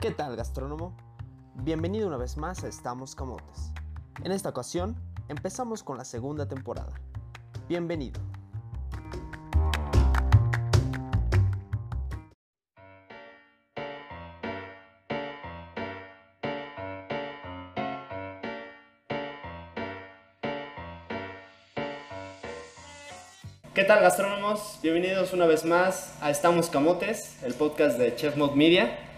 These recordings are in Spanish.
¿Qué tal, gastrónomo? Bienvenido una vez más a Estamos Camotes. En esta ocasión, empezamos con la segunda temporada. Bienvenido. ¿Qué tal gastrónomos? Bienvenidos una vez más a Estamos Camotes, el podcast de Chef Mod Media.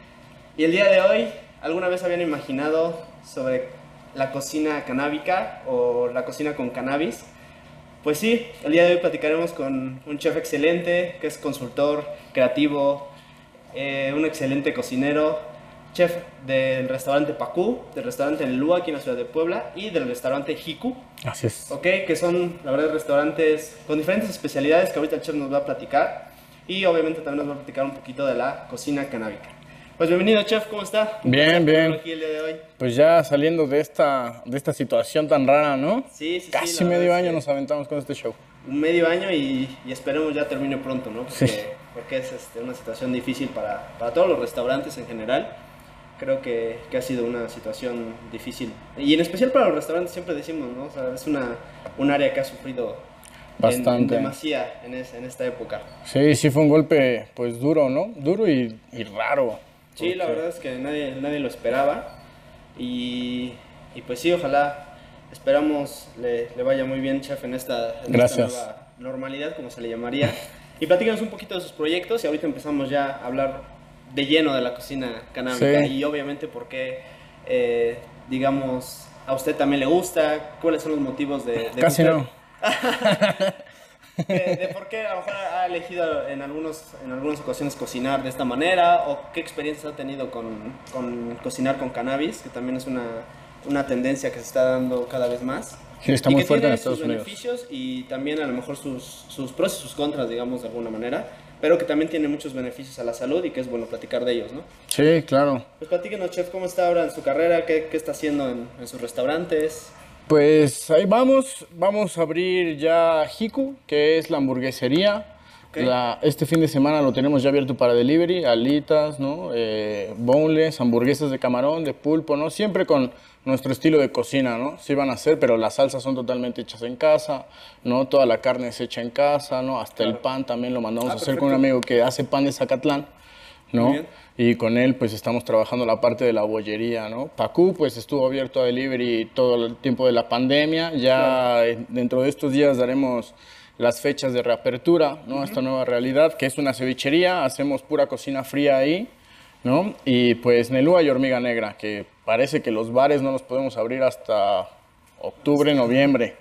Y el día de hoy, ¿alguna vez habían imaginado sobre la cocina canábica o la cocina con cannabis? Pues sí, el día de hoy platicaremos con un chef excelente, que es consultor, creativo, eh, un excelente cocinero, chef del restaurante Pacú, del restaurante Lua aquí en la ciudad de Puebla y del restaurante Hiku, Así es. ¿ok? Que son, la verdad, restaurantes con diferentes especialidades que ahorita el chef nos va a platicar y obviamente también nos va a platicar un poquito de la cocina canábica. Pues bienvenido, chef, ¿cómo está? Bien, bien. Aquí el día de hoy. Pues ya saliendo de esta, de esta situación tan rara, ¿no? Sí, sí, sí, Casi la medio año nos aventamos con este show. Un medio año y, y esperemos ya termine pronto, ¿no? Porque, Sí. porque es este, una situación difícil para, para todos los restaurantes en general. Creo que, que ha sido una situación difícil. Y en especial para los restaurantes, siempre decimos, ¿no? O sea, es una, un área que ha sufrido en- En, Bastante. demasía en, es- en esta época. Sí, sí fue un golpe, pues duro, ¿no? Duro y, y raro. Sí, la verdad es que nadie, nadie lo esperaba. Y, y pues sí, ojalá, esperamos le, le vaya muy bien, chef, en esta, en esta Gracias. nueva normalidad, como se le llamaría. Y platícanos un poquito de sus proyectos y ahorita empezamos ya a hablar de lleno de la cocina canábica Sí. y obviamente por qué, eh, digamos, a usted también le gusta, cuáles son los motivos de... de Casi usted- no. de, de por qué a lo mejor ha elegido en, algunos, en algunas ocasiones cocinar de esta manera o qué experiencias ha tenido con, con cocinar con cannabis, que también es una, una tendencia que se está dando cada vez más. Sí, está y muy que fuerte en tiene Estados sus Unidos. beneficios y también a lo mejor sus, sus pros y sus contras, digamos, de alguna manera, pero que también tiene muchos beneficios a la salud y que es bueno platicar de ellos, ¿no? Sí, claro. Pues platíquenos, chef, ¿cómo está ahora en su carrera? ¿Qué, qué está haciendo en, en sus restaurantes? Pues ahí vamos, vamos a abrir ya Hiku, que es la hamburguesería. La- este fin de semana lo tenemos ya abierto para delivery, alitas, ¿no? Eh, boneless, hamburguesas de camarón, de pulpo, ¿no? Siempre con nuestro estilo de cocina, ¿no? Sí van a ser, pero las salsas son totalmente hechas en casa, ¿no? Toda la carne es hecha en casa, ¿no? Hasta el pan también lo mandamos Ah, a hacer con un amigo que hace pan de Zacatlán, ¿no? Y con él pues estamos trabajando la parte de la bollería, ¿no? Pacú pues estuvo abierto a delivery todo el tiempo de la pandemia. Ya dentro de estos días daremos las fechas de reapertura, ¿no? A esta nueva realidad, que es una cevichería, hacemos pura cocina fría ahí, ¿no? Y pues Nelúa y Hormiga Negra, que parece que los bares no los podemos abrir hasta octubre, noviembre.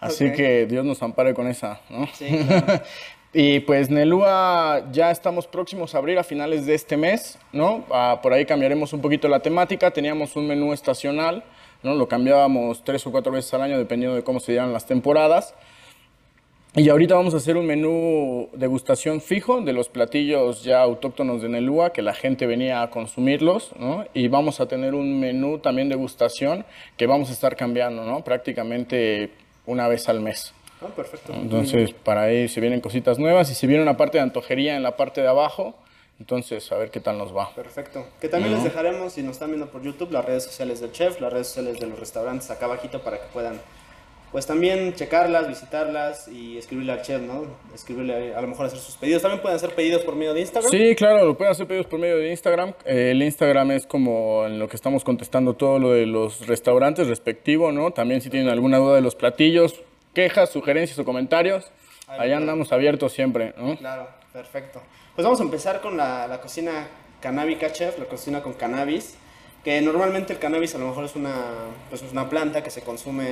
Así que Dios nos ampare con esa, ¿no? Sí, claro. Y pues Nelúa ya estamos próximos a abrir a finales de este mes, ¿no? Ah, por ahí cambiaremos un poquito la temática. Teníamos un menú estacional, ¿no? Lo cambiábamos tres o cuatro veces al año dependiendo de cómo se dieran las temporadas. Y ahorita vamos a hacer un menú degustación fijo de los platillos ya autóctonos de Nelúa, que la gente venía a consumirlos, ¿no? Y vamos a tener un menú también degustación que vamos a estar cambiando, ¿no? Prácticamente una vez al mes. Ah, perfecto. Entonces, para ahí se vienen cositas nuevas y se viene una parte de antojería en la parte de abajo. Entonces, a ver qué tal nos va. Perfecto. Que también les dejaremos, si nos están viendo por YouTube, las redes sociales del chef, las redes sociales de los restaurantes acá abajito para que puedan, pues también checarlas, visitarlas y escribirle al chef, ¿no? Escribirle, a lo mejor hacer sus pedidos. También pueden hacer pedidos por medio de Instagram. Sí, claro, lo pueden hacer pedidos por medio de Instagram. Eh, el Instagram es como en lo que estamos contestando todo lo de los restaurantes respectivo, ¿no? También si tienen alguna duda de los platillos, quejas, sugerencias o comentarios, Ahí allá andamos abiertos siempre, ¿no? Claro, perfecto. Pues vamos a empezar con la, la cocina canábica, chef, la cocina con cannabis. Que normalmente el cannabis a lo mejor es una, pues es una planta que se consume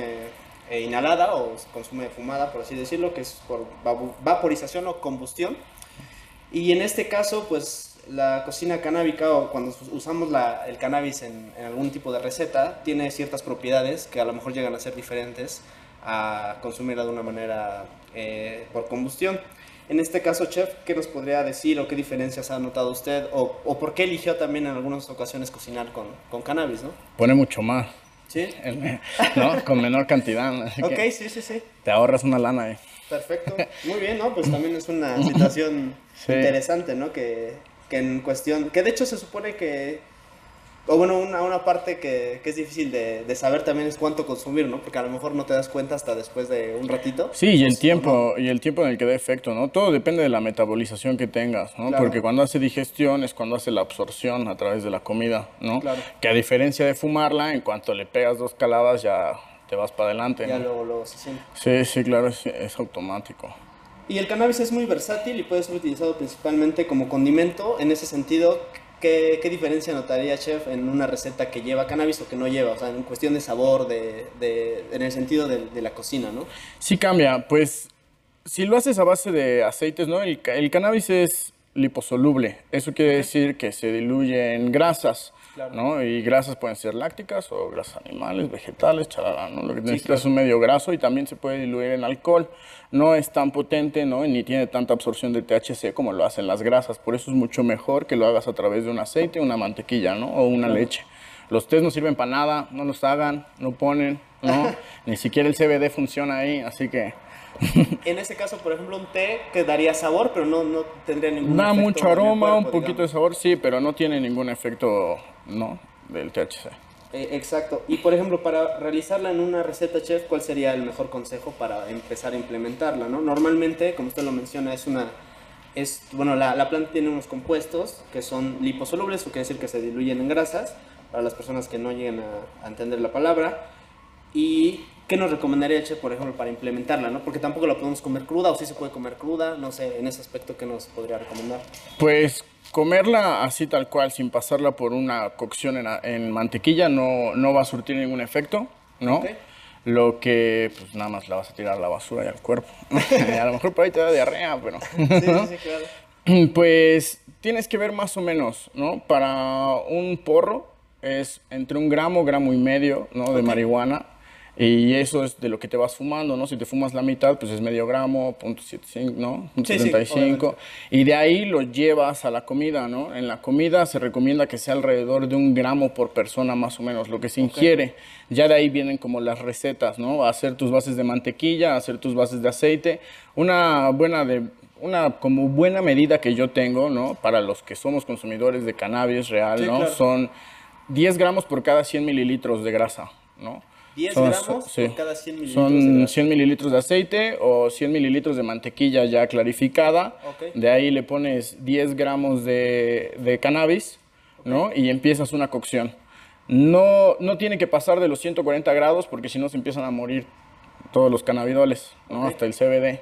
eh, inhalada o se consume fumada, por así decirlo, que es por vaporización o combustión. Y en este caso, pues la cocina canábica o cuando us- usamos la- el cannabis en, en algún tipo de receta, tiene ciertas propiedades que a lo mejor llegan a ser diferentes a consumirla de una manera eh, por combustión. En este caso, chef, ¿qué nos podría decir o qué diferencias ha notado usted o, o por qué eligió también en algunas ocasiones cocinar con, con cannabis, no? Pone mucho más, Sí. ¿no? Con menor cantidad. Ok, sí, sí, sí. Te ahorras una lana, eh. Perfecto. Muy bien, ¿no? Pues también es una situación Sí. interesante, ¿no? Que, que en cuestión, que de hecho se supone que o bueno, una, una parte que, que es difícil de, de saber también es cuánto consumir, ¿no? Porque a lo mejor no te das cuenta hasta después de un ratito. Sí, y el tiempo, y el tiempo en el que da efecto, ¿no? Todo depende de la metabolización que tengas, ¿no? Claro. Porque cuando hace digestión es cuando hace la absorción a través de la comida, ¿no? Claro. Que a diferencia de fumarla, en cuanto le pegas dos caladas ya te vas para adelante, Ya ¿no? luego, luego se siente. Sí, sí, claro, es, es automático. Y el cannabis es muy versátil y puede ser utilizado principalmente como condimento. En ese sentido, ¿qué, qué diferencia notaría, chef, en una receta que lleva cannabis o que no lleva? O sea, en cuestión de sabor, de, de- en el sentido de, de la cocina, ¿no? Sí cambia, pues si lo haces a base de aceites, ¿no? El, el cannabis es liposoluble, eso quiere decir que se diluye en grasas, Claro. ¿no? Y grasas pueden ser lácticas o grasas animales, vegetales, chalala, ¿no? Lo que necesitas claro. es un medio graso y también se puede diluir en alcohol. No es tan potente, ¿no? Ni tiene tanta absorción de THC como lo hacen las grasas, por eso es mucho mejor que lo hagas a través de un aceite, una mantequilla, ¿no? O una leche. Los tés no sirven para nada, no los hagan, no ponen, ¿no? Ni siquiera el CBD funciona ahí, así que... En ese caso, por ejemplo, un té que daría sabor, pero no, no tendría ningún Da efecto mucho en el aroma, cuerpo, un poquito de sabor, sí, pero no tiene ningún efecto, ¿no? Del THC. Eh, exacto. Y por ejemplo, para realizarla en una receta, chef, ¿cuál sería el mejor consejo para empezar a implementarla? ¿no? Normalmente, como usted lo menciona, es una... Es, bueno, la, la planta tiene unos compuestos que son liposolubles, o quiere decir que se diluyen en grasas, para las personas que no lleguen a, a entender la palabra. ¿Y qué nos recomendaría, chef, por ejemplo, para implementarla? ¿no? Porque tampoco la podemos comer cruda, o sí se puede comer cruda, no sé, en ese aspecto, ¿qué nos podría recomendar? Pues comerla así tal cual, sin pasarla por una cocción en, mantequilla, no, no va a surtir ningún efecto, ¿no? Lo que, pues nada más la vas a tirar a la basura y al cuerpo. a lo mejor por ahí te da diarrea, pero... Sí, sí, sí, claro. Pues tienes que ver más o menos, ¿no? Para un porro es entre un gramo, gramo y medio, ¿no? De marihuana. Y eso es de lo que te vas fumando, ¿no? Si te fumas la mitad, pues es medio gramo, punto .75, ¿no? Punto Sí, sí, 75. obviamente. y de ahí lo llevas a la comida, ¿no? En la comida se recomienda que sea alrededor de un gramo por persona más o menos, lo que se ingiere. Ya de ahí vienen como las recetas, ¿no? Hacer tus bases de mantequilla, hacer tus bases de aceite. Una buena de una como buena medida que yo tengo, ¿no? Para los que somos consumidores de cannabis real, Sí, ¿no? claro. Son 10 gramos por cada 100 mililitros de grasa, ¿no? 10 Son- gramos sí. por cada 100 mililitros Son grasa. 100 mililitros de aceite o 100 mililitros de mantequilla ya clarificada. Ok. De ahí le pones 10 gramos de, de cannabis, ¿no? Y empiezas una cocción. No, no tiene que pasar de los 140 grados porque si no se empiezan a morir todos los cannabidoles, ¿no? Ok. Hasta el CBD.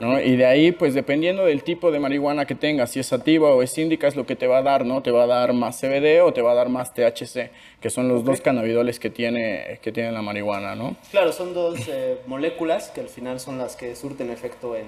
¿No? Y de ahí, pues dependiendo del tipo de marihuana que tengas, si es sativa o es índica, es lo que te va a dar, ¿no? Te va a dar más CBD o te va a dar más THC, que son los dos cannabidoles que tiene, que tiene la marihuana, ¿no? Claro, son dos eh, moléculas que al final son las que surten efecto en,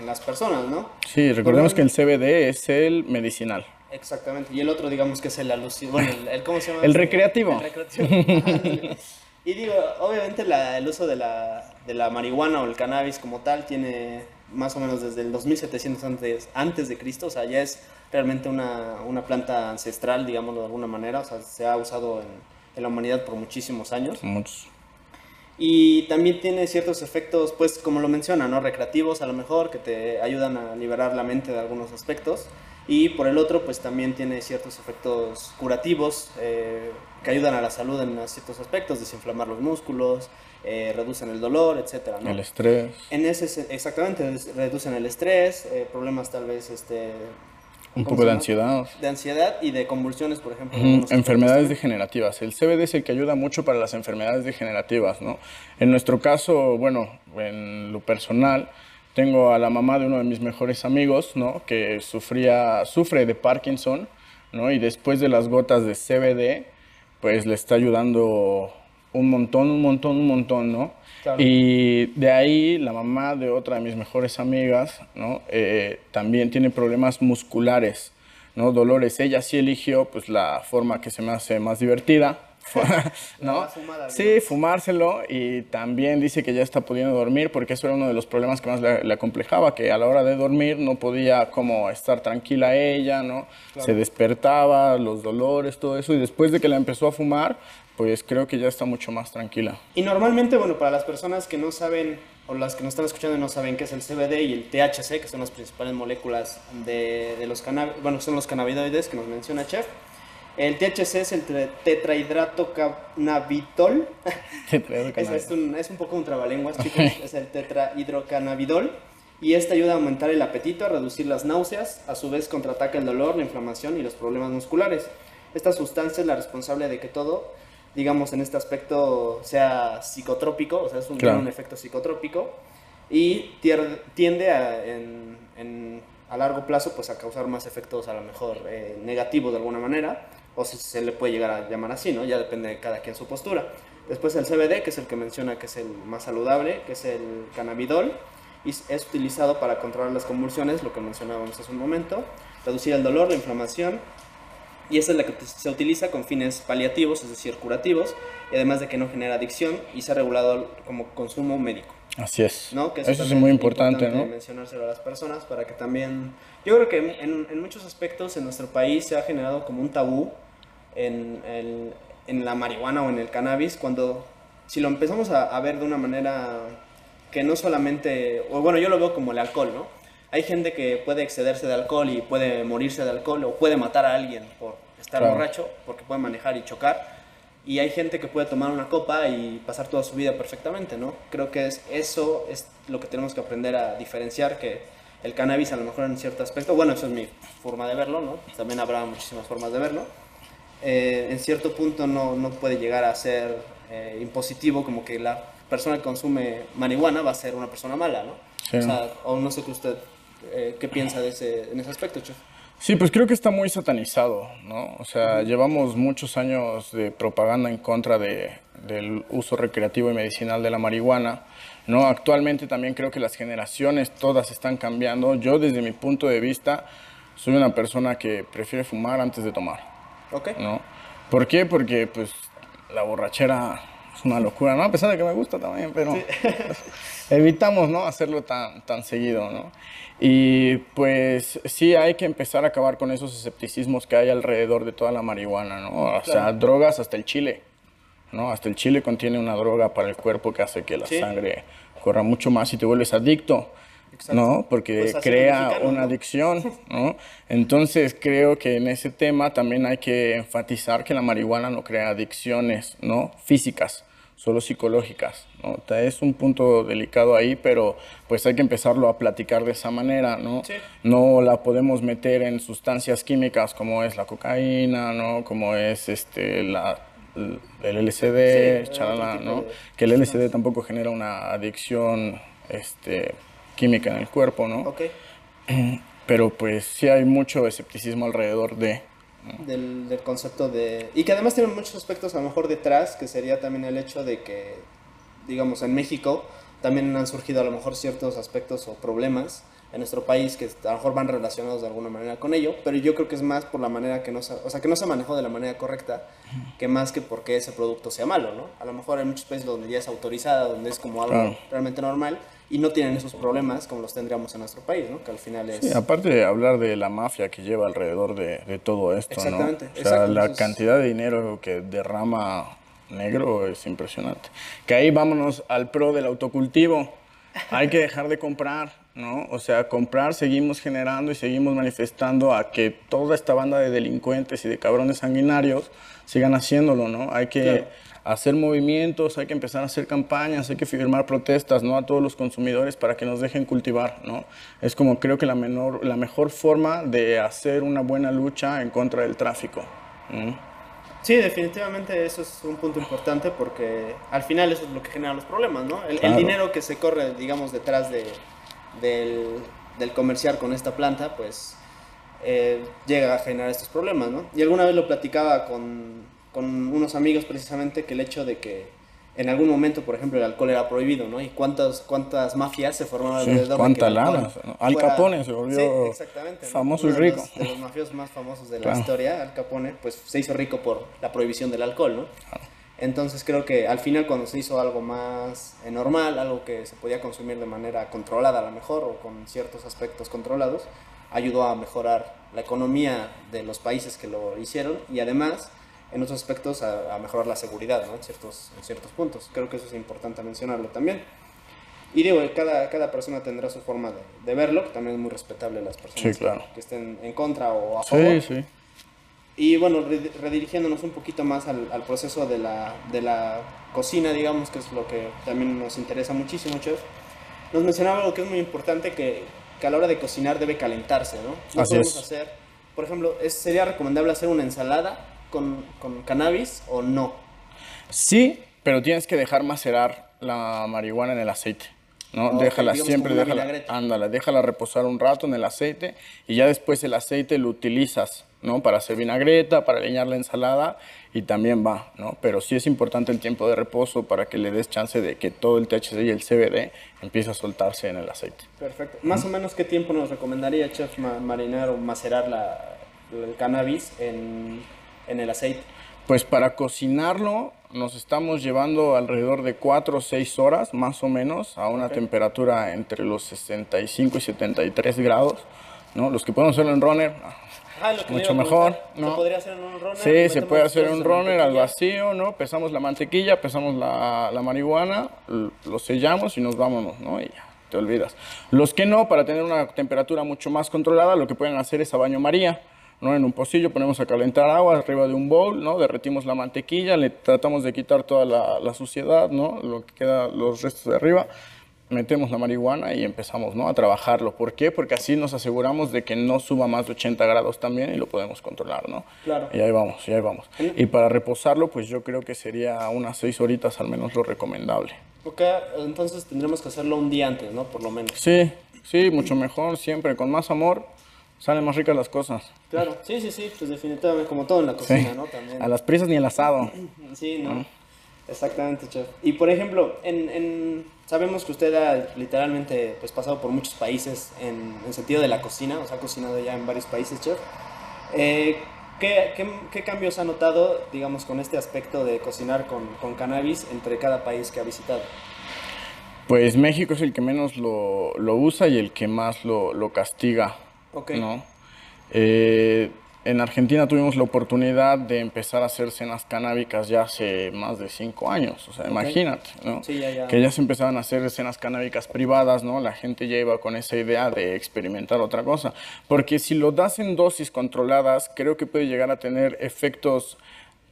en las personas, ¿no? Sí, recordemos que el CBD es el medicinal. Exactamente. Y el otro, digamos que es el alucin... Bueno, el, el- ¿cómo se llama? El recreativo. El recreativo. y digo, obviamente la- el uso de la, de la marihuana o el cannabis como tal tiene más o menos desde el 2700 antes, antes de Cristo, o sea, ya es realmente una, una planta ancestral, digámoslo de alguna manera, o sea, se ha usado en, en la humanidad por muchísimos años. Muchos. Y también tiene ciertos efectos, pues como lo menciona, ¿no? Recreativos a lo mejor, que te ayudan a liberar la mente de algunos aspectos. Y por el otro, pues también tiene ciertos efectos curativos eh, que ayudan a la salud en ciertos aspectos, desinflamar los músculos, eh, reducen el dolor, etcétera, ¿no? El estrés. En ese, se- exactamente, reducen el estrés, eh, problemas tal vez, este... Un ¿cómo poco de ansiedad. De ansiedad y de convulsiones, por ejemplo. Enfermedades degenerativas. El CBD es el que ayuda mucho para las enfermedades degenerativas, ¿no? En nuestro caso, bueno, en lo personal, tengo a la mamá de uno de mis mejores amigos, ¿no? Que sufría, sufre de Parkinson, ¿no? Y después de las gotas de CBD, pues le está ayudando un montón, un montón, un montón, ¿no? Claro. Y de ahí la mamá de otra de mis mejores amigas, ¿no? Eh, también tiene problemas musculares, ¿no? Dolores. Ella sí eligió, pues, la forma que se me hace más divertida, ¿no? Fumada, sí, fumárselo y también dice que ya está pudiendo dormir porque eso era uno de los problemas que más le, le acomplejaba, que a la hora de dormir no podía como estar tranquila ella, ¿no? Se despertaba, los dolores, todo eso y después de que la empezó a fumar, pues creo que ya está mucho más tranquila. Y normalmente, bueno, para las personas que no saben, o las que nos están escuchando y no saben qué es el CBD y el THC, que son las principales moléculas de, de los cannabis, bueno, son los cannabinoides que nos menciona Chef, El THC es el tetrahidrato cannabitol. es, es, un, es un poco un trabalenguas, chicos. es el tetrahidrocannabidol. Y este ayuda a aumentar el apetito, a reducir las náuseas, a su vez contraataca el dolor, la inflamación y los problemas musculares. Esta sustancia es la responsable de que todo, digamos, en este aspecto sea psicotrópico, o sea, es un, un efecto psicotrópico y tiende a, en, a largo plazo pues a causar más efectos a lo mejor eh, negativos de alguna manera o si se le puede llegar a llamar así, ¿no? Ya depende de cada quien su postura. Después el CBD, que es el que menciona que es el más saludable, que es el cannabidol, y es utilizado para controlar las convulsiones, lo que mencionábamos hace un momento, reducir el dolor, la inflamación, y esa es la que se utiliza con fines paliativos, es decir, curativos, y además de que no genera adicción y se ha regulado como consumo médico. Así es. ¿no? eso, es muy importante, ¿no? mencionárselo a las personas para que también... Yo creo que en, en, muchos aspectos en nuestro país se ha generado como un tabú en, el, en la marihuana o en el cannabis cuando si lo empezamos a, a, ver de una manera que no solamente, o bueno, yo lo veo como el alcohol, ¿no? Hay gente que puede excederse de alcohol y puede morirse de alcohol o puede matar a alguien por estar borracho, porque puede manejar y chocar y hay gente que puede tomar una copa y pasar toda su vida perfectamente, ¿no? Creo que es, eso es lo que tenemos que aprender a diferenciar, que el cannabis a lo mejor en cierto aspecto, bueno, eso es mi forma de verlo, ¿no? También habrá muchísimas formas de verlo. Eh, en cierto punto no, no, puede llegar a ser eh, impositivo como que la persona que consume marihuana va a ser una persona mala, ¿no? O sea, o no sé qué usted, eh, qué piensa de ese, en ese aspecto, chef. Sí, pues creo que está muy satanizado, ¿no? O sea, llevamos muchos años de propaganda en contra de, del uso recreativo y medicinal de la marihuana, ¿no? Actualmente también creo que las generaciones todas están cambiando. Yo desde mi punto de vista soy una persona que prefiere fumar antes de tomar, ¿ok? ¿no? ¿Por qué? Porque pues la borrachera es una locura, ¿no? A pesar de que me gusta también, pero evitamos, ¿no? Hacerlo tan, tan seguido, ¿no? Y pues sí hay que empezar a acabar con esos escepticismos que hay alrededor de toda la marihuana, ¿no? O sea, drogas hasta el chile, ¿no? Hasta el chile contiene una droga para el cuerpo que hace que la sangre corra mucho más y te vuelves adicto. ¿No? Porque pues crea una adicción, ¿no? Entonces creo que en ese tema también hay que enfatizar que la marihuana no crea adicciones, ¿no? Físicas, solo psicológicas. ¿no? Es un punto delicado ahí, pero pues hay que empezarlo a platicar de esa manera, ¿no? No la podemos meter en sustancias químicas como es la cocaína, ¿no? Como es este, la, el LSD, ¿no? Que el LSD tampoco genera una adicción este, química en el cuerpo, ¿no? Pero pues sí hay mucho escepticismo alrededor de del, del, concepto de... Y que además tiene muchos aspectos a lo mejor detrás, que sería también el hecho de que, digamos, en México también han surgido a lo mejor ciertos aspectos o problemas en nuestro país que a lo mejor van relacionados de alguna manera con ello, pero yo creo que es más por la manera que no se, o sea, que no se manejó de la manera correcta, que más que porque ese producto sea malo, ¿no? A lo mejor hay muchos países donde ya es autorizada, donde es como algo realmente normal y no tienen esos problemas como los tendríamos en nuestro país, ¿no? Que al final es... Sí, aparte de hablar de la mafia que lleva alrededor de, de todo esto, Exactamente. ¿no? O sea, la cantidad de dinero que derrama negro es impresionante. Que ahí vámonos al pro del autocultivo. Hay que dejar de comprar, ¿no? O sea, comprar, seguimos generando y seguimos manifestando a que toda esta banda de delincuentes y de cabrones sanguinarios sigan haciéndolo, ¿no? Hay que hacer movimientos, hay que empezar a hacer campañas, hay que firmar protestas, ¿no? A todos los consumidores para que nos dejen cultivar, ¿no? Es como creo que la, menor, la mejor forma de hacer una buena lucha en contra del tráfico. Sí, definitivamente eso es un punto importante porque al final eso es lo que genera los problemas, ¿no? El, dinero que se corre, digamos, detrás de, del, del comerciar con esta planta, pues eh, llega a generar estos problemas, ¿no? Y alguna vez lo platicaba con, con unos amigos precisamente que el hecho de que en algún momento, por ejemplo, el alcohol era prohibido, ¿no? Y cuántas, cuántas mafias se formaron sí, alrededor cuánta lana. Al Capone se volvió famoso y rico. De los, mafiosos más famosos de la historia, Al Capone, pues se hizo rico por la prohibición del alcohol, ¿no? Entonces creo que al final cuando se hizo algo más eh, normal, algo que se podía consumir de manera controlada a lo mejor o con ciertos aspectos controlados, ayudó a mejorar la economía de los países que lo hicieron y además en otros aspectos a, mejorar la seguridad ¿no? en, ciertos, en ciertos puntos. Creo que eso es importante mencionarlo también. Y digo, cada, cada persona tendrá su forma de, de verlo, que también es muy respetable las personas que, estén en contra o a favor. Sí, sí. Y bueno, re- redirigiéndonos un poquito más al, al proceso de la, de la cocina, digamos, que es lo que también nos interesa muchísimo, chef. Nos mencionaba algo que es muy importante, que, que a la hora de cocinar debe calentarse, ¿no? No Así podemos es. hacer, por ejemplo, ¿es, ¿sería recomendable hacer una ensalada con, con cannabis o no? Sí, pero tienes que dejar macerar la marihuana en el aceite. ¿no? Ok, déjala siempre, déjala, vinagreta. ándala, déjala reposar un rato en el aceite y ya después el aceite lo utilizas, ¿no? Para hacer vinagreta, para leñar la ensalada y también va, ¿no? Pero sí es importante el tiempo de reposo para que le des chance de que todo el THC y el CBD empiece a soltarse en el aceite. Perfecto. Más o menos, ¿qué tiempo nos recomendaría, chef, ma- marinar o macerar la, el cannabis en, en el aceite? Pues para cocinarlo nos estamos llevando alrededor de 4 o 6 horas más o menos a una temperatura entre los 65 y 73 grados, ¿no? Los que podemos hacerlo en runner, Ah, lo que le Mucho mejor, ¿no? ¿Se podría hacer en un runner? sí, se puede hacer trozos un runner al vacío, ¿no? Pesamos la mantequilla, pesamos la, la marihuana, lo sellamos y nos vámonos, ¿no? Y ya, te olvidas. Los que no, para tener una temperatura mucho más controlada, lo que pueden hacer es a baño María, ¿no? En un pocillo ponemos a calentar agua arriba de un bowl, ¿no? Derretimos la mantequilla, le tratamos de quitar toda la, la suciedad, ¿no? Lo que queda, los restos de arriba. Metemos la marihuana y empezamos ¿no? a trabajarlo. ¿Por qué? Porque así nos aseguramos de que no suba más de 80 grados también y lo podemos controlar, ¿no? Claro. Y ahí vamos, y ahí vamos. Y para reposarlo, pues yo creo que sería unas 6 horitas al menos lo recomendable. Ok, entonces tendremos que hacerlo un día antes, ¿no? Por lo menos. Sí, sí, mucho mejor, siempre. Con más amor salen más ricas las cosas. Claro, sí, sí, sí, pues definitivamente, como todo en la Sí. cocina, ¿no? También. A las prisas ni el asado. Sí, ¿no? Exactamente, chef. Y por ejemplo, en, en- sabemos que usted ha literalmente pues, pasado por muchos países en, en sentido de la cocina, o sea, ha cocinado ya en varios países, chef. Eh, ¿qué, qué, qué cambios ha notado, digamos, con este aspecto de cocinar con, con cannabis entre cada país que ha visitado? Pues México es el que menos lo, lo usa y el que más lo, lo castiga. ¿No? Eh, en Argentina tuvimos la oportunidad de empezar a hacer cenas canábicas ya hace más de cinco años, o sea, imagínate, ¿no? Sí, ya, ya. Que ya se empezaban a hacer cenas canábicas privadas, ¿no? La gente ya iba con esa idea de experimentar otra cosa, porque si lo das en dosis controladas, creo que puede llegar a tener efectos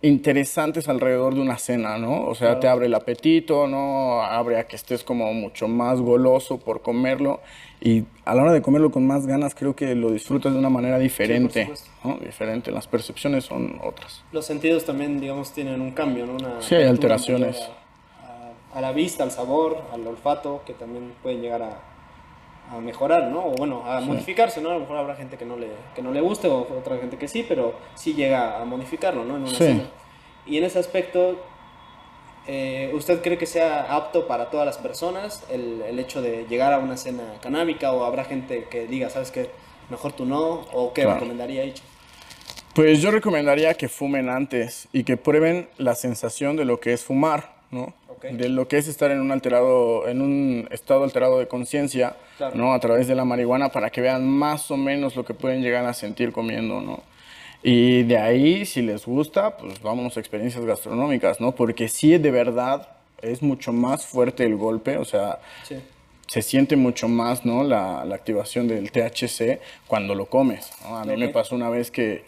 interesantes alrededor de una cena, ¿no? O sea, te abre el apetito, ¿no? Abre a que estés como mucho más goloso por comerlo y a la hora de comerlo con más ganas creo que lo disfrutas de una manera diferente, supuesto. ¿no? Diferente, las percepciones son otras. Los sentidos también, digamos, tienen un cambio, ¿no? Una Sí, hay alteraciones. A, a- a la vista, al sabor, al olfato, que también pueden llegar a, a mejorar, ¿no? O bueno, a modificarse, ¿no? A lo mejor habrá gente que no le, que no le guste o otra gente que sí, pero sí llega a modificarlo, ¿no? En una Sí. cena. Y en ese aspecto, eh, ¿usted cree que sea apto para todas las personas el, el hecho de llegar a una cena canábica o habrá gente que diga, ¿sabes qué? Mejor tú no, o qué Claro. recomendaría hecho? Pues yo recomendaría que fumen antes y que prueben la sensación de lo que es fumar, ¿no? De lo que es estar en un alterado, en un estado alterado de conciencia, Claro. ¿no? A través de la marihuana para que vean más o menos lo que pueden llegar a sentir comiendo, ¿no? Y de ahí, si les gusta, pues vámonos a experiencias gastronómicas, ¿no? Porque sí, de verdad, es mucho más fuerte el golpe, o sea, Sí. se siente mucho más, ¿no? La, la activación del THC cuando lo comes, ¿no? A mí me pasó una vez que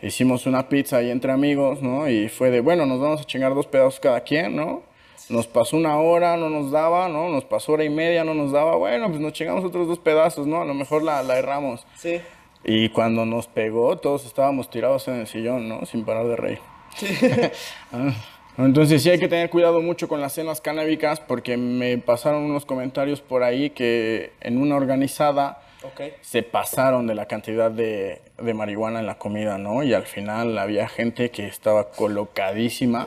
hicimos una pizza ahí entre amigos, ¿no? Y fue de, bueno, nos vamos a chingar dos pedazos cada quien, ¿no? Nos pasó una hora, no nos daba, ¿no? Nos pasó hora y media, no nos daba. Bueno, pues nos chingamos otros dos pedazos, ¿no? A lo mejor la, la erramos. Sí. Y cuando nos pegó, todos estábamos tirados en el sillón, ¿no? Sin parar de reír. Ah, Entonces sí hay que tener cuidado mucho con las cenas canábicas porque me pasaron unos comentarios por ahí que en una organizada Ok. se pasaron de la cantidad de, de marihuana en la comida, ¿no? Y al final había gente que estaba colocadísima,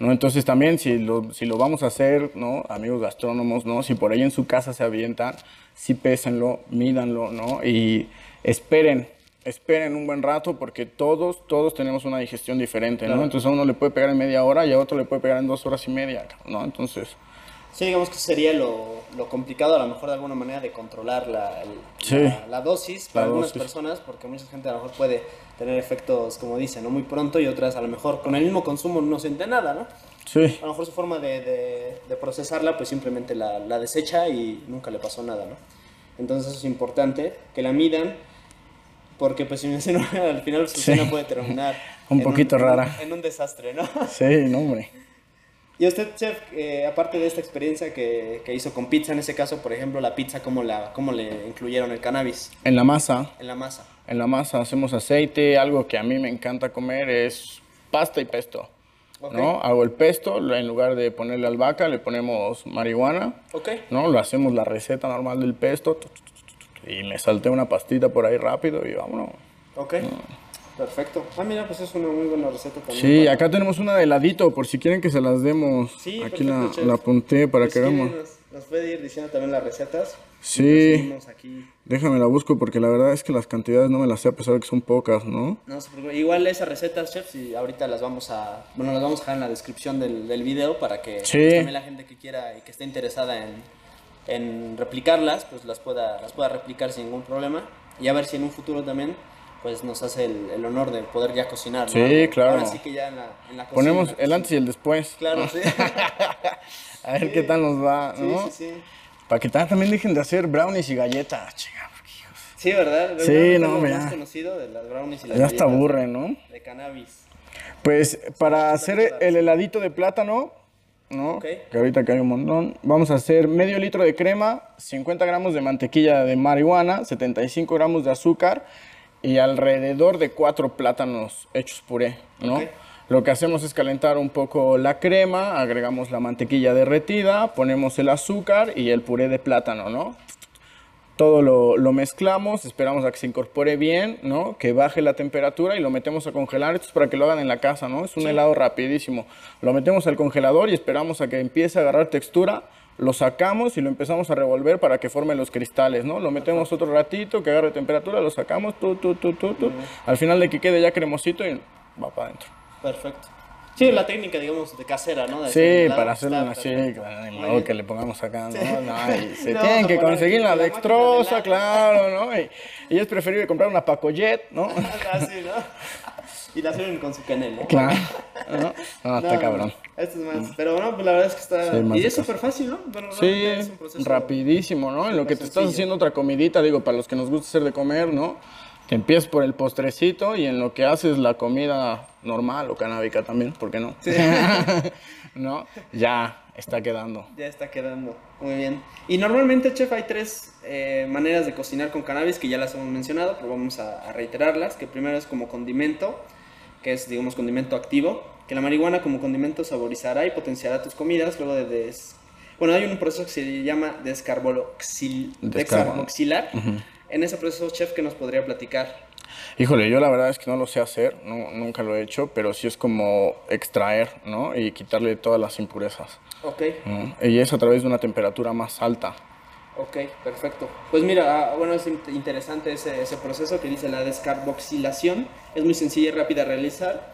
¿no? Entonces también si lo, si lo vamos a hacer, ¿no? Amigos gastrónomos, ¿no? Si por ahí en su casa se avientan, sí pésenlo, mídanlo, ¿no? Y esperen, esperen un buen rato porque todos, todos tenemos una digestión diferente, ¿no? Claro. Entonces a uno le puede pegar en media hora y a otro le puede pegar en dos horas y media, ¿no? Entonces... Sí, digamos que sería lo, lo complicado a lo mejor de alguna manera de controlar la, el- Sí. la, la dosis para La algunas dosis. personas, porque mucha gente a lo mejor puede tener efectos, como dicen, ¿no? muy pronto y otras a lo mejor con el mismo consumo no siente nada, ¿no? Sí, A lo mejor su forma de, de- de procesarla pues simplemente la, la desecha y nunca le pasó nada, ¿no? Entonces eso es importante, que la midan. Porque pues si cena al final su cena puede terminar Un poquito en rara. En un desastre, ¿no? Sí, no, hombre. Y usted, chef, eh, aparte de esta experiencia que, que hizo con pizza, en ese caso, por ejemplo, la pizza, ¿cómo, la, ¿cómo le incluyeron el cannabis En la masa, en la masa? en la masa hacemos aceite, algo que a mí me encanta comer es pasta y pesto. Ok. ¿no? Hago el pesto, en lugar de ponerle albahaca le ponemos marihuana, Ok. ¿no? Lo hacemos la receta normal del pesto y me salté una pastita por ahí rápido y vámonos. Ok. Perfecto. Ah, mira, pues es una muy buena receta también. Sí, para- acá tenemos una de heladito, por si quieren que se las demos. Sí, Aquí la, la apunté para Pues que quiere, Nos, nos puede ir diciendo también las recetas. Sí. Aquí. Déjame la busco porque la verdad es que las cantidades no me las sé a pesar de que son pocas, ¿no? No se preocupe. Igual esas recetas, chef, si ahorita las vamos a, bueno, las vamos a dejar en la descripción del, del video para que Sí. pues, también la gente que quiera y que esté interesada en, en replicarlas, pues las pueda, las pueda replicar sin ningún problema. Y a ver si en un futuro también, pues nos hace el, el honor de poder ya cocinar. ¿no? Sí, claro. Ahora sí que ya en la, en la cocina. Ponemos el antes y el después. Claro, sí. A ver qué tal nos va, sí, ¿no? sí, sí. Para que ta- también dejen de hacer brownies y galletas, chica, Sí, ¿verdad? Sí, no, mira. más conocido de las brownies y las Ya hasta galletas aburre, ¿no? De cannabis. Pues para hacer el heladito de plátano, ¿no? Que ahorita que hay un montón. Vamos a hacer medio litro de crema, 50 gramos de mantequilla de marihuana, 75 gramos de azúcar y alrededor de cuatro plátanos hechos puré, ¿no? Lo que hacemos es calentar un poco la crema, agregamos la mantequilla derretida, ponemos el azúcar y el puré de plátano, ¿no? Todo lo, lo mezclamos, esperamos a que se incorpore bien, ¿no? Que baje la temperatura y lo metemos a congelar. Esto es para que lo hagan en la casa, ¿no? Es un helado rapidísimo. Lo metemos al congelador y esperamos a que empiece a agarrar textura. Lo sacamos y lo empezamos a revolver para que forme los cristales, ¿no? Lo metemos otro ratito, que agarre temperatura, lo sacamos, tu, tu, tu, tu, tu. Al final de que quede ya cremosito y va para adentro. Perfecto. Sí, la técnica, digamos, de casera, ¿no? De Sí, para hacerlo así, Muy modo bien. que le pongamos acá, ¿no? No, y se No, tienen que conseguir la de dextrosa, claro, ¿no? Y, y es preferible comprar una Pacojet, ¿no? Ah, sí, ¿no? Y la sirven con su canela. ¿no? Claro. ¿no? No, está cabrón. Esto es más. Pero bueno, pues la verdad es que está. Sí, y de es súper fácil, ¿no? Bueno, Sí, es un proceso- rapidísimo, ¿no? En lo que te estás haciendo otra comidita, digo, para los que nos gusta hacer de comer, ¿no? Empiezas por el postrecito y en lo que haces la comida normal o canábica también, ¿por qué no? ¿No? Ya está quedando. Ya está quedando. Muy bien. Y normalmente, chef, hay tres eh, maneras de cocinar con cannabis que ya las hemos mencionado, pero vamos a, a reiterarlas. Que primero es como condimento, que es, digamos, condimento activo. Que la marihuana como condimento saborizará y potenciará tus comidas. Luego de des... Bueno, hay un proceso que se llama descarboxil... Descarbo- descarboxilar. En ese proceso, chef, ¿qué nos podría platicar? Híjole, yo la verdad es que no lo sé hacer, no, nunca lo he hecho, pero sí es como extraer, ¿no? Y quitarle todas las impurezas. Ok. ¿no? Y es a través de una temperatura más alta. Ok, perfecto. Pues mira, ah, bueno, es in- interesante ese, ese proceso que dice la descarboxilación. Es muy sencilla y rápida de realizar.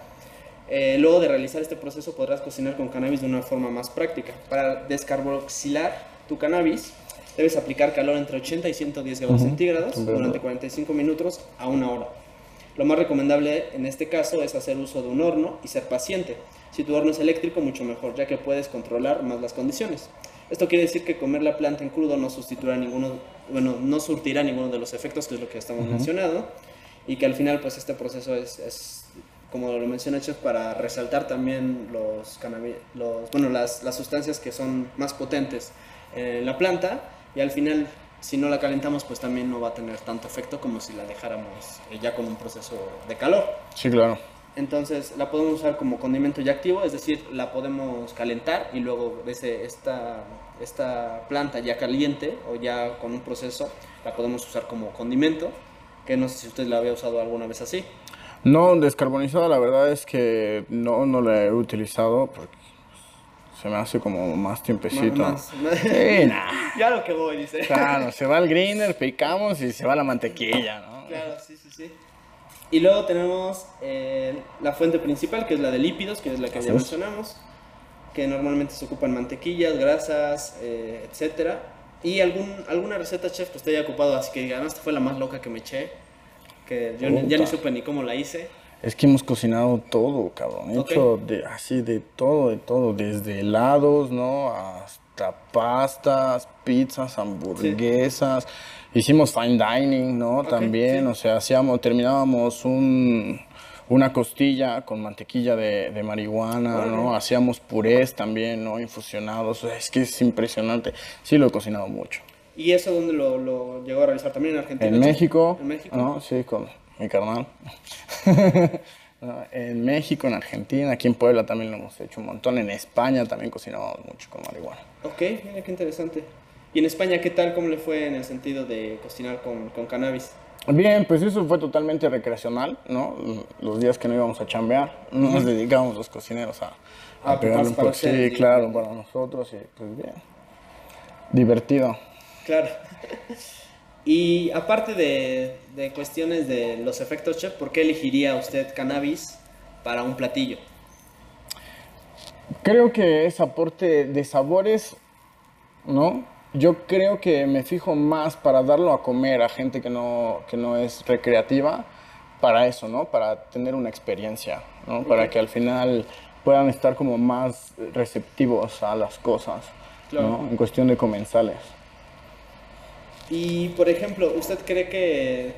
Eh, luego de realizar este proceso podrás cocinar con cannabis de una forma más práctica. Para descarboxilar tu cannabis, debes aplicar calor entre 80 y 110 grados centígrados Temperatura. durante 45 minutos a una hora. Lo más recomendable en este caso es hacer uso de un horno y ser paciente. Si tu horno es eléctrico, mucho mejor, ya que puedes controlar más las condiciones. Esto quiere decir que comer la planta en crudo no sustituirá ninguno, bueno, no surtirá ninguno de los efectos, que es lo que estamos mencionando, y que al final, pues este proceso es, es, como lo menciona Chef, para resaltar también los, los bueno, las, las sustancias que son más potentes en la planta, y al final, si no la calentamos, pues también no va a tener tanto efecto como si la dejáramos eh, ya con un proceso de calor. Sí, claro. Entonces la podemos usar como condimento ya activo, es decir, la podemos calentar y luego ese, esta, esta planta ya caliente o ya con un proceso la podemos usar como condimento, que no sé si usted la había usado alguna vez así. No, descarbonizada la verdad es que no, no la he utilizado porque se me hace como más tiempecito. Más- más- Sí, nah. ya lo que voy, dice. Claro, se va el greener, picamos y se va la mantequilla, ¿no? Claro, sí, sí, sí. Y luego tenemos eh, la fuente principal, que es la de lípidos, que es la que ya mencionamos, que normalmente se ocupan mantequillas, grasas, eh, etcétera. Y algún, alguna receta, chef, que usted haya ocupado, así que diga, no, esta fue la más loca que me eché, que yo ya ni supe ni cómo la hice. Es que hemos cocinado todo, cabrón. He hecho de, así de todo, de todo. Desde helados, ¿no? Hasta pastas, pizzas, hamburguesas. Hicimos fine dining, ¿no? También, o sea, hacíamos, terminábamos un, una costilla con mantequilla de, de marihuana, ¿no? Hacíamos purés también, ¿no? Infusionados. Es que es impresionante. Sí, lo he cocinado mucho. ¿Y eso dónde lo, lo llegó a realizar? ¿También en Argentina? En México. ¿En México? ¿no? Sí, con mi carnal. en México, en Argentina, aquí en Puebla también lo hemos hecho un montón. En España también cocinamos mucho con marihuana. Ok, mira qué interesante. ¿Y en España qué tal? ¿Cómo le fue en el sentido de cocinar con, con cannabis? Bien, pues eso fue totalmente recreacional, ¿no? Los días que no íbamos a chambear, nos dedicábamos los cocineros a, a, A pegarle un poco. Sí, claro, para nosotros y pues bien. Divertido. Claro. Y aparte de, de cuestiones de los efectos chef, ¿por qué elegiría usted cannabis para un platillo? Creo que es aporte de sabores, ¿no? Yo creo que me fijo más para darlo a comer a gente que no, que no es recreativa, para eso, ¿no? Para tener una experiencia, ¿no? Para que al final puedan estar como más receptivos a las cosas, Claro. ¿no? En cuestión de comensales. Y, por ejemplo, ¿usted cree que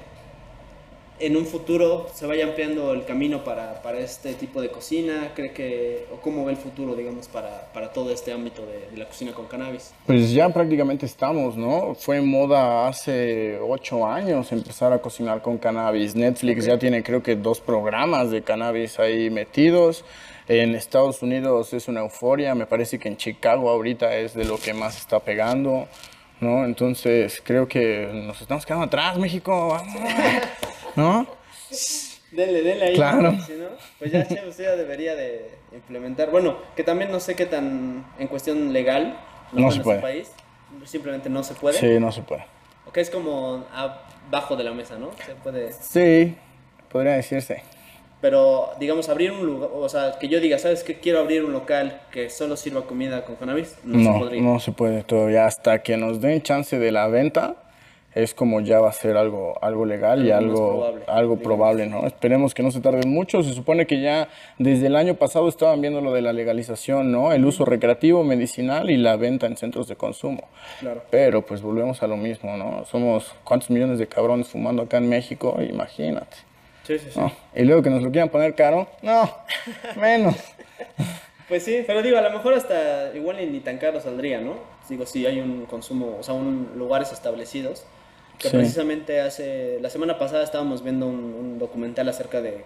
en un futuro se vaya ampliando el camino para, para este tipo de cocina? ¿Cree que, o cómo ve el futuro, digamos, para, para todo este ámbito de, de la cocina con cannabis? Pues ya prácticamente estamos, ¿no? Fue moda hace ocho años empezar a cocinar con cannabis. Netflix ya tiene creo que dos programas de cannabis ahí metidos. En Estados Unidos es una euforia, me parece que en Chicago ahorita es de lo que más está pegando, ¿no? Entonces creo que nos estamos quedando atrás, México, vamos, ¿no? Denle, denle ahí. Claro. si no, pues ya, chef, usted ya debería de implementar. Bueno, que también no sé qué tan, en cuestión legal, lo No en se puede. país, simplemente no se puede. Sí, no se puede. O que es como abajo de la mesa, ¿no? Se puede. Sí, podría decirse. Pero, digamos, abrir un lugar, o sea, que yo diga, ¿sabes qué? Quiero abrir un local que solo sirva comida con cannabis. No, se podría. no se puede todavía. Hasta que nos den chance de la venta, es como ya va a ser algo, algo legal y Algo probable, algo probable, ¿no? Esperemos que no se tarde mucho. Se supone que ya desde el año pasado estaban viendo lo de la legalización, ¿no? El uso recreativo, medicinal y la venta en centros de consumo. Claro. Pero pues volvemos a lo mismo, ¿no? Somos cuántos millones de cabrones fumando acá en México, imagínate. Sí, sí, sí. ¿no? Y luego que nos lo quieran poner caro, no, menos. Pues sí, pero digo, a lo mejor hasta igual ni tan caro saldría, ¿no? Digo, si hay un consumo, o sea, un lugares establecidos. Que Sí. precisamente hace, la semana pasada estábamos viendo un, un documental acerca de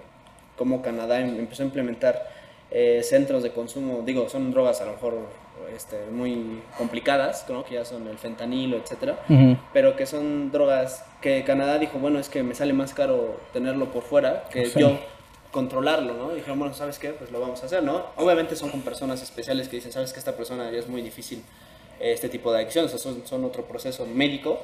cómo Canadá em- empezó a implementar eh, centros de consumo, digo, son drogas a lo mejor este, muy complicadas, ¿no? Que ya son el fentanilo, etcétera. Ujú. pero que son drogas que Canadá dijo, bueno, es que me sale más caro tenerlo por fuera que Sí. yo controlarlo, ¿no? Y dijeron, bueno, ¿sabes qué? Pues lo vamos a hacer, ¿no? Obviamente son con personas especiales que dicen, ¿sabes que esta persona ya es muy difícil este tipo de adicciones? O sea, son, son otro proceso médico,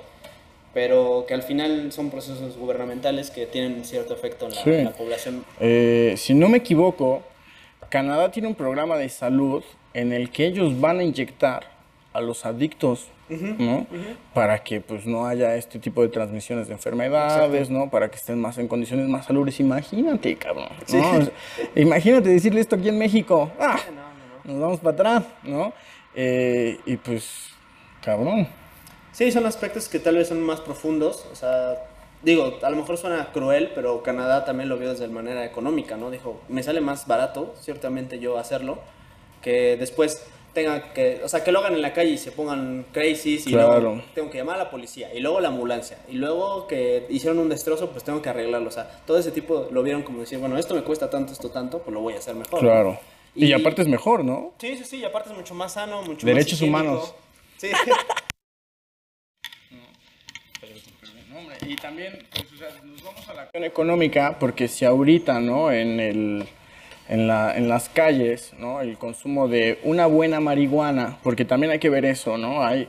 pero que al final son procesos gubernamentales que tienen cierto efecto en la, Sí. en la población. Eh, si no me equivoco, Canadá tiene un programa de salud en el que ellos van a inyectar a los adictos, ¿no? Para que pues no haya este tipo de transmisiones de enfermedades, ¿no? Para que estén más en condiciones más saludables. Imagínate, cabrón. ¿no? O sea, imagínate decirle esto aquí en México. ¡Ah! Nos vamos para atrás, ¿no? Eh, y pues, cabrón. Sí, son aspectos que tal vez son más profundos, o sea, digo, a lo mejor suena cruel, pero Canadá también lo vio desde manera económica, ¿no? Dijo, me sale más barato, ciertamente yo hacerlo, que después tenga que, o sea, que lo hagan en la calle y se pongan crazies y Claro. luego tengo que llamar a la policía y luego la ambulancia y luego que hicieron un destrozo, pues tengo que arreglarlo, o sea, todo ese tipo lo vieron como decir, bueno, esto me cuesta tanto, esto tanto, pues lo voy a hacer mejor. ¿no? Claro. Y, Y- aparte es mejor, ¿no? Sí, sí, sí, y aparte es mucho más sano, mucho Derechos más humanos. Sí. No, hombre, Y también, pues, o sea, nos vamos a la cuestión económica, porque si ahorita, ¿no? En, el, en, la, en las calles, ¿no? El consumo de una buena marihuana, porque también hay que ver eso, ¿no? Hay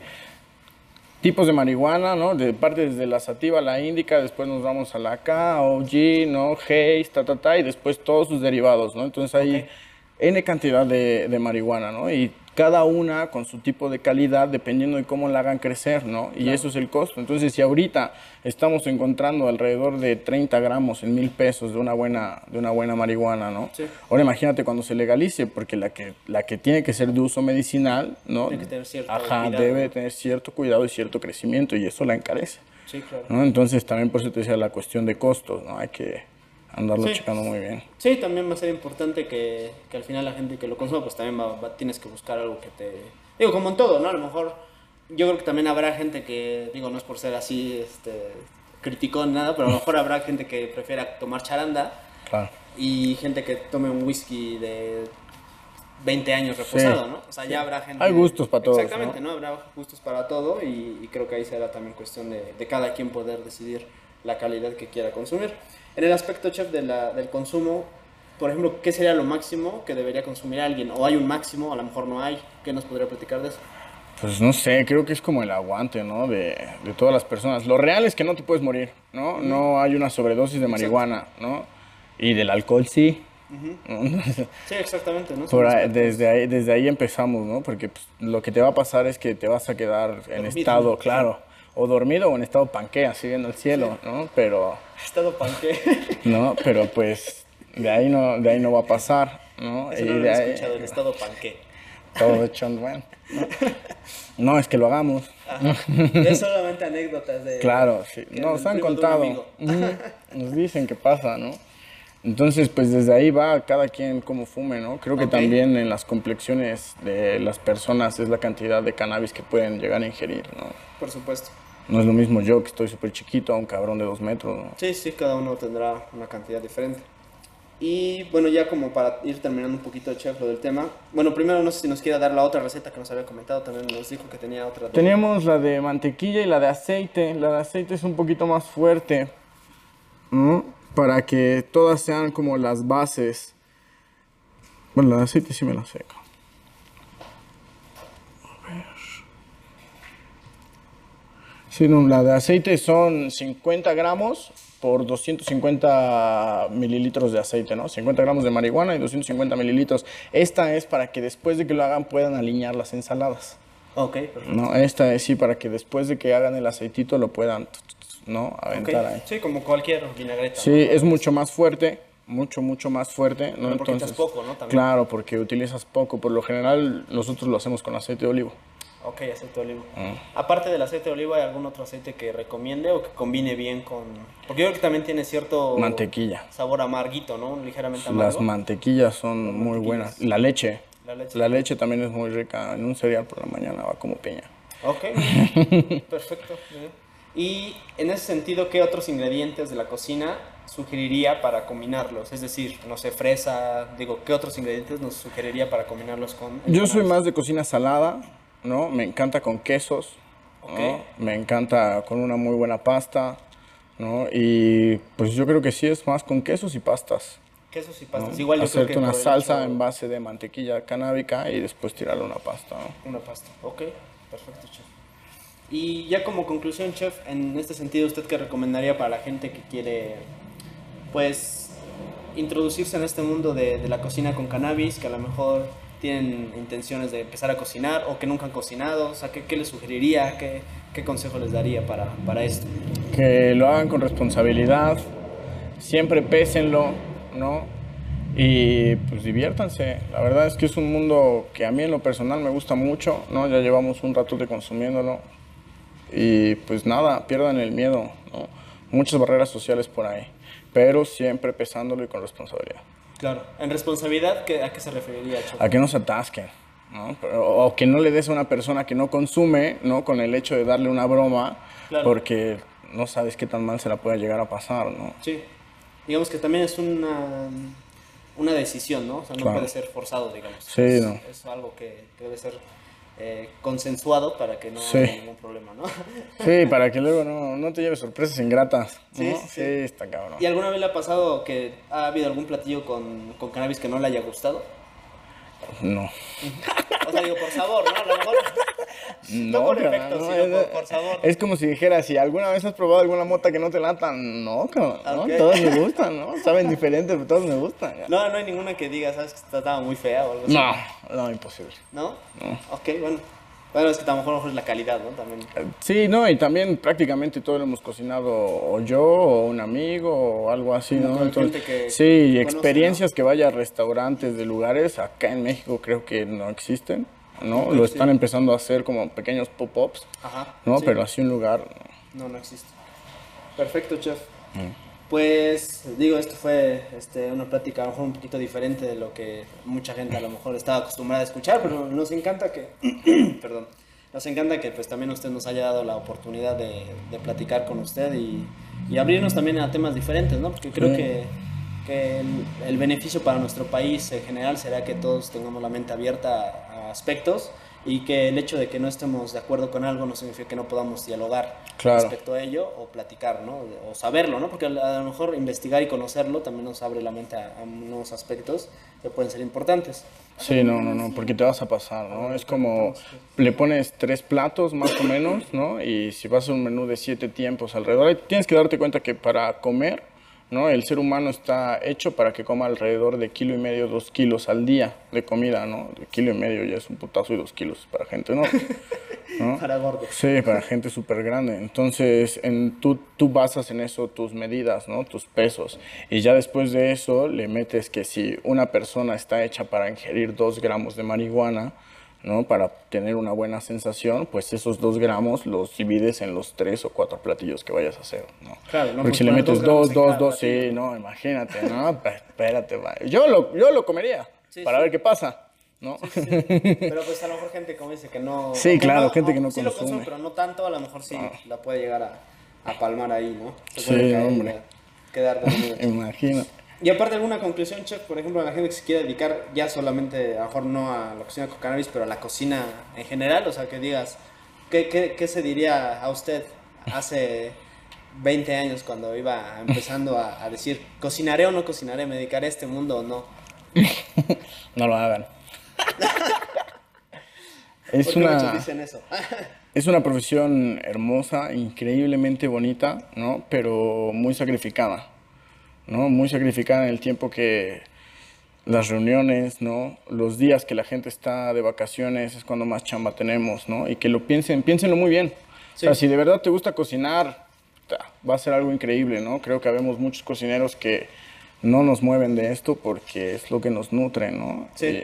tipos de marihuana, ¿no? De parte desde la sativa, la índica, después nos vamos a la K, OG, ¿no? Haze, ta, ta, ta, y después todos sus derivados, ¿no? Entonces hay N cantidad de, de marihuana, ¿no? Y cada una con su tipo de calidad dependiendo de cómo la hagan crecer, ¿no? Y eso es el costo. Entonces, si ahorita estamos encontrando alrededor de 30 gramos en mil pesos de una buena, de una buena marihuana, ¿no? Sí. Ahora imagínate cuando se legalice, porque la que, la que tiene que ser de uso medicinal, ¿no? Tiene que tener cierto Ajá, cuidado. debe tener cierto cuidado y cierto crecimiento y eso la encarece, Sí, claro. ¿no? Entonces, también por eso te decía la cuestión de costos, ¿no? Hay que andarlo Sí. checando muy bien. Sí, también va a ser importante que, que al final la gente que lo consuma, pues también va, va- tienes que buscar algo que te... Digo, como en todo, ¿no? A lo mejor yo creo que también habrá gente que, digo, no es por ser así, este, criticón, nada, pero a lo mejor habrá gente que prefiera tomar charanda Claro. y gente que tome un whisky de 20 años reposado, ¿no? O sea, ya habrá gente... Hay gustos para todos, Exactamente, ¿no? Habrá gustos para todo y, y creo que ahí será también cuestión de, de cada quien poder decidir la calidad que quiera consumir. En el aspecto, chef, de la, del consumo, por ejemplo, ¿qué sería lo máximo que debería consumir alguien? ¿O hay un máximo? A lo mejor no hay. ¿Qué nos podría platicar de eso? Pues no sé, creo que es como el aguante, ¿no? De, de todas las personas. Lo real es que no te puedes morir, ¿no? No hay una sobredosis de marihuana, ¿no? Y del alcohol sí. Sí, exactamente, ¿no? Por ahí- desde, ahí, desde ahí empezamos, ¿no? Porque pues, lo que te va a pasar es que te vas a quedar en Dormido, estado, ¿no? claro, o dormido o en estado panquea, así viendo el cielo, ¿no? Pero, Estado panque. ¿no? Pero pues de ahí no, de ahí no va a pasar, ¿no? Eso Y no lo de he ahí- escuchado, el estado panque. todo hecho, bueno. ¿no? No, es que lo hagamos. Es solamente anécdotas de... Claro, sí. Nos han contado. Nos dicen que pasa, ¿no? Entonces, pues desde ahí va cada quien como fume, ¿no? Creo que también en las complexiones de las personas es la cantidad de cannabis que pueden llegar a ingerir, ¿no? Por supuesto. No es lo mismo yo que estoy súper chiquito a un cabrón de dos metros, ¿no? Sí, sí, cada uno tendrá una cantidad diferente. Y bueno, ya como para ir terminando un poquito, chef, lo del tema. Bueno, primero no sé si nos quiera dar la otra receta que nos había comentado, también nos dijo que tenía otra. Teníamos la de mantequilla y la de aceite. La de aceite es un poquito más fuerte. ¿no? Para que todas sean como las bases. Bueno, la de aceite sí me la seco. A ver. Sí, no, la de aceite son 50 gramos por 250 mililitros de aceite, ¿no? 50 gramos de marihuana y 250 mililitros. Esta es para que después de que lo hagan puedan alinear las ensaladas. Ok, perfecto. No, esta es sí para que después de que hagan el aceitito lo puedan, ¿no? Aventar ahí. Sí, como cualquier vinagreta. Sí, ¿no? es mucho más fuerte, mucho, mucho más fuerte, ¿no? Pero porque echas poco, ¿no? También. Claro, porque utilizas poco. Por lo general nosotros lo hacemos con aceite de olivo. Ok, aceite de oliva. Mm. Aparte del aceite de oliva, ¿hay algún otro aceite que recomiende o que combine bien con...? Porque yo creo que también tiene cierto... Mantequilla. Sabor amarguito, ¿no? Ligeramente amargo. Las mantequillas son muy buenas. La leche. La leche. La leche también es muy rica. En un cereal por la mañana va como piña. Ok, perfecto. Y en ese sentido, ¿qué otros ingredientes de la cocina sugeriría para combinarlos? Es decir, no sé, fresa, digo, ¿qué otros ingredientes nos sugeriría para combinarlos con... Yo soy más de cocina salada, ¿no? Me encanta con quesos. Me encanta con una muy buena pasta, ¿no? Y pues yo creo que sí es más con quesos y pastas. Quesos y pastas. ¿no? Igual yo Hacerte creo que una salsa hecho- en base de mantequilla canábica y después tirarle una pasta, ¿no? Una pasta. Ok, perfecto, chef. Y ya como conclusión, chef, en este sentido, ¿usted qué recomendaría para la gente que quiere, pues, introducirse en este mundo de, de la cocina con cannabis, que a lo mejor tienen intenciones de empezar a cocinar o que nunca han cocinado? O sea, ¿qué, qué les sugeriría? ¿Qué, qué consejo les daría para, para esto? Que lo hagan con responsabilidad, siempre pésenlo, ¿no? Y pues diviértanse. La verdad es que es un mundo que a mí en lo personal me gusta mucho, ¿no? Ya llevamos un rato de consumiéndolo. Y pues nada, pierdan el miedo, ¿no? Muchas barreras sociales por ahí, pero siempre pesándolo y con responsabilidad. Claro. ¿En responsabilidad qué, a qué se referiría? A que no se atasquen, ¿no? O que no le des a una persona que no consume, ¿no? Con el hecho de darle una broma, Claro. porque no sabes qué tan mal se la puede llegar a pasar, ¿no? Sí. Digamos que también es una, una decisión, ¿no? O sea, no Claro. puede ser forzado, digamos. Sí, es, no. es algo que, que debe ser eh, consensuado para que no Sí. haya ningún problema, ¿no? Sí, para que luego no, no te lleves sorpresas ingratas. ¿no? Sí, Sí, sí, sí. está cabrón. ¿Y alguna vez le ha pasado que ha habido algún platillo con, con cannabis que no le haya gustado? No. O sea, digo, por sabor, ¿no? A lo mejor No por cabrón, efecto, no, sino es, por- por sabor. Es como si dijera, si alguna vez has probado alguna mota que no te lata, no, cabrón, ¿no? Ok. Todas me gustan, ¿no? Saben diferente, pero todas me gustan. No, no hay ninguna que diga, ¿sabes? Que estaba muy fea o algo así. No, no, imposible. ¿No? Ok, bueno. Bueno, es que a lo mejor, es la calidad, ¿no? También. Sí, no, y también prácticamente todo lo hemos cocinado o yo o un amigo o algo así, ¿no? con gente que sí, conoce, experiencias que vaya a restaurantes de lugares, acá en México creo que no existen, ¿no? Ok, lo sí. están empezando a hacer como pequeños pop-ups. ¿no? sí. Pero así un lugar, No, no existe. Perfecto, chef. Pues digo, esto fue este, una plática a lo mejor un poquito diferente de lo que mucha gente a lo mejor estaba acostumbrada a escuchar, pero nos encanta que, perdón, nos encanta que pues también usted nos haya dado la oportunidad de, de platicar con usted y, y abrirnos también a temas diferentes, ¿no? Porque creo que, que el, el beneficio para nuestro país en general será que todos tengamos la mente abierta a, a aspectos y que el hecho de que no estemos de acuerdo con algo no significa que no podamos dialogar Claro. respecto a ello o platicar, ¿no? O saberlo, ¿no? Porque a lo mejor investigar y conocerlo también nos abre la mente a, a nuevos aspectos que pueden ser importantes. Sí, no, no, no, porque te vas a pasar, ¿no? Es como le pones tres platos más o menos, ¿no? Y si vas a un menú de siete tiempos alrededor, tienes que darte cuenta que para comer, ¿no? El ser humano está hecho para que coma alrededor de kilo y medio, dos kilos al día de comida, ¿no? De kilo y medio ya es un putazo y dos kilos para gente, ¿no? ¿No? Para gordos. Sí, para gente súper grande. Entonces, en, tú, tú basas en eso tus medidas, ¿no? Tus pesos. Y ya después de eso le metes que si una persona está hecha para ingerir dos gramos de marihuana, ¿no? Para tener una buena sensación, pues esos dos gramos los divides en los tres o cuatro platillos que vayas a hacer, ¿no? Claro, no Porque puedes si le metes dos dos, dos, sí, no, imagínate, ¿no? Pe- Espérate, va. Yo lo, yo lo comería Sí, para sí. ver qué pasa, ¿no? Pero pues a lo mejor gente como dice que no... Sí, claro, gente que no sí lo consume. consume, pero no tanto, a lo mejor sí la puede llegar a, a palmar ahí, ¿no? Se Sí, caer hombre. Quedar dormido. Imagina. Y aparte, ¿alguna conclusión, chef? Por ejemplo, a la gente que se quiere dedicar ya solamente, a lo mejor no a la cocina con cannabis, pero a la cocina en general, o sea, que digas, ¿qué, qué, qué se diría a usted hace 20 años cuando iba empezando a, a decir, cocinaré o no cocinaré, me dedicaré a este mundo o no? No lo hagan. es ¿Por qué muchos una, dicen eso? es una profesión hermosa, increíblemente bonita, ¿no? Pero muy sacrificada, ¿no? Muy sacrificada en el tiempo que las reuniones, ¿no? Los días que la gente está de vacaciones es cuando más chamba tenemos, ¿no? Y que lo piensen, piénsenlo muy bien. O sea, si de verdad te gusta cocinar, va a ser algo increíble, ¿no? Creo que habemos muchos cocineros que no nos mueven de esto porque es lo que nos nutre, ¿no? Sí. Y-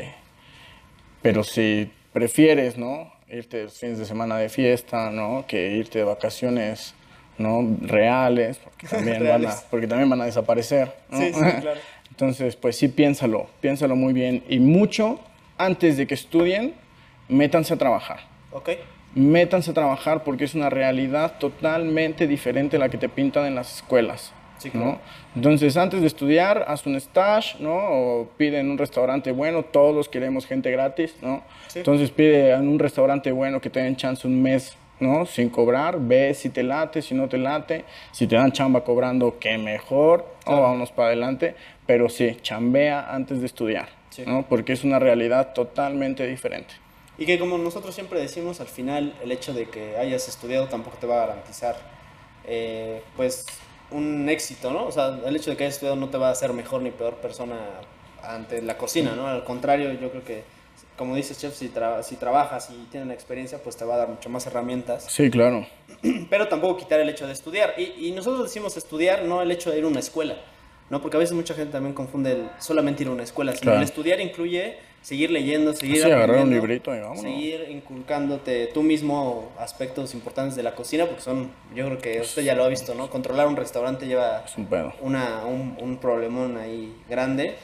pero si prefieres, ¿no? Irte los fines de semana de fiesta, ¿no? Que irte de vacaciones, ¿no? Reales, porque también, Van, a, porque también van a desaparecer, ¿no? Sí, sí, claro. Entonces, pues sí, piénsalo, piénsalo muy bien. Y mucho, antes de que estudien, métanse a trabajar. ¿Ok? Métanse a trabajar porque es una realidad totalmente diferente a la que te pintan en las escuelas. Sí, ¿no? claro. Entonces, antes de estudiar, haz un stage, ¿no? O pide en un restaurante bueno, todos queremos gente gratis, ¿no? Sí. Entonces, pide en un restaurante bueno que te den chance un mes, ¿no? Sin cobrar, ve si te late, si no te late, si te dan chamba cobrando, qué mejor, o vámonos para adelante, pero sí, chambea antes de estudiar, Sí. ¿no? Porque es una realidad totalmente diferente. Y que como nosotros siempre decimos, al final el hecho de que hayas estudiado tampoco te va a garantizar eh, pues un éxito, ¿no? O sea, el hecho de que hayas estudiado no te va a hacer mejor ni peor persona ante la cocina, ¿no? Al contrario, yo creo que, como dices, chef, si, tra- si trabajas y tienes una experiencia, pues te va a dar mucho más herramientas. Sí, claro. Pero tampoco quitar el hecho de estudiar. Y, y nosotros decimos estudiar, no el hecho de ir a una escuela, ¿no? Porque a veces mucha gente también confunde el solamente ir a una escuela, sino Claro. el estudiar incluye seguir leyendo, seguir Sí, agarrar un librito y vámonos. seguir inculcándote tú mismo aspectos importantes de la cocina, porque son, yo creo que usted ya lo ha visto, ¿no? Controlar un restaurante lleva un una, un, un problemón ahí grande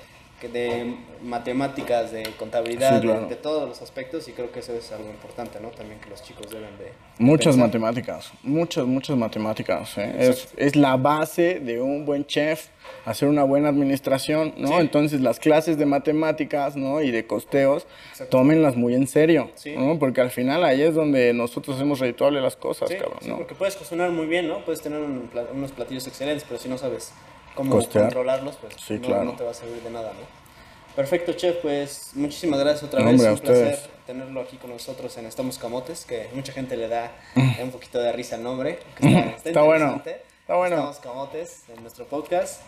de matemáticas, de contabilidad, Sí, claro. de, de todos los aspectos y creo que eso es algo importante, ¿no? También que los chicos deben de... Muchas pensar. matemáticas, muchas, muchas matemáticas. ¿eh? Es, es la base de un buen chef, hacer una buena administración, ¿no? Sí. Entonces las clases de matemáticas, ¿no? Y de costeos, tómenlas muy en serio, Sí. ¿no? Porque al final ahí es donde nosotros hacemos redituable las cosas, cabrón, ¿no? porque puedes cocinar muy bien, ¿no? Puedes tener un unos platillos excelentes, pero si no sabes cómo Costear. controlarlos, pues Sí, no, claro. no te va a servir de nada, ¿no? Perfecto, chef, pues muchísimas gracias otra vez. hombre, un placer tenerlo aquí con nosotros en Estamos Camotes, que mucha gente le da un poquito de risa al nombre. que Está, Está bueno, interesante. está bueno. Estamos Camotes en nuestro podcast.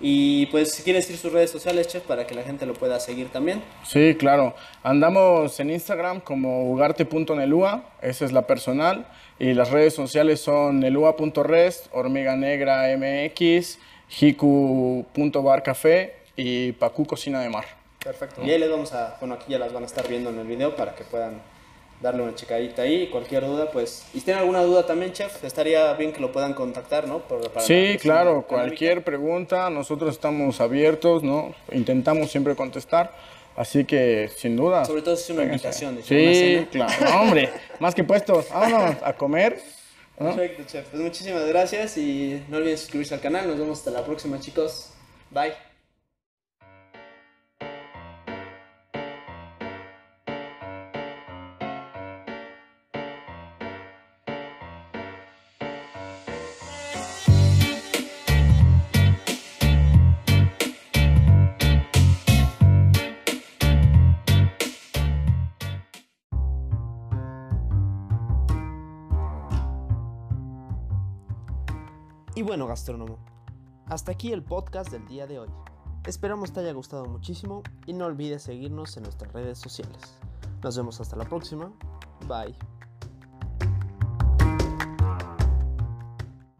Y pues si quieres decir sus redes sociales, chef, para que la gente lo pueda seguir también. Sí, claro. Andamos en Instagram como ugarte.nelua, esa es la personal. Y las redes sociales son nelua.rest, hormiga negra mx, hiku.barcafé y pacu cocina de mar. Perfecto. Y ahí les vamos a, bueno, aquí ya las van a estar viendo en el video para que puedan darle una checadita ahí. Cualquier duda, pues. Y si tienen alguna duda también, chef, estaría bien que lo puedan contactar, ¿no? Por- para la Sí, claro, económica. cualquier pregunta, nosotros estamos abiertos, ¿no? Intentamos siempre contestar, así que sin duda. Sobre todo si es una vénganse. invitación. una Sí, cena. claro, No, hombre, más que puestos, vámonos a comer. Perfecto, chef. Pues muchísimas gracias y no olviden suscribirse al canal. Nos vemos hasta la próxima, chicos. Bye. Bueno, gastrónomo, hasta aquí el podcast del día de hoy. Esperamos te haya gustado muchísimo y no olvides seguirnos en nuestras redes sociales. Nos vemos hasta la próxima. Bye.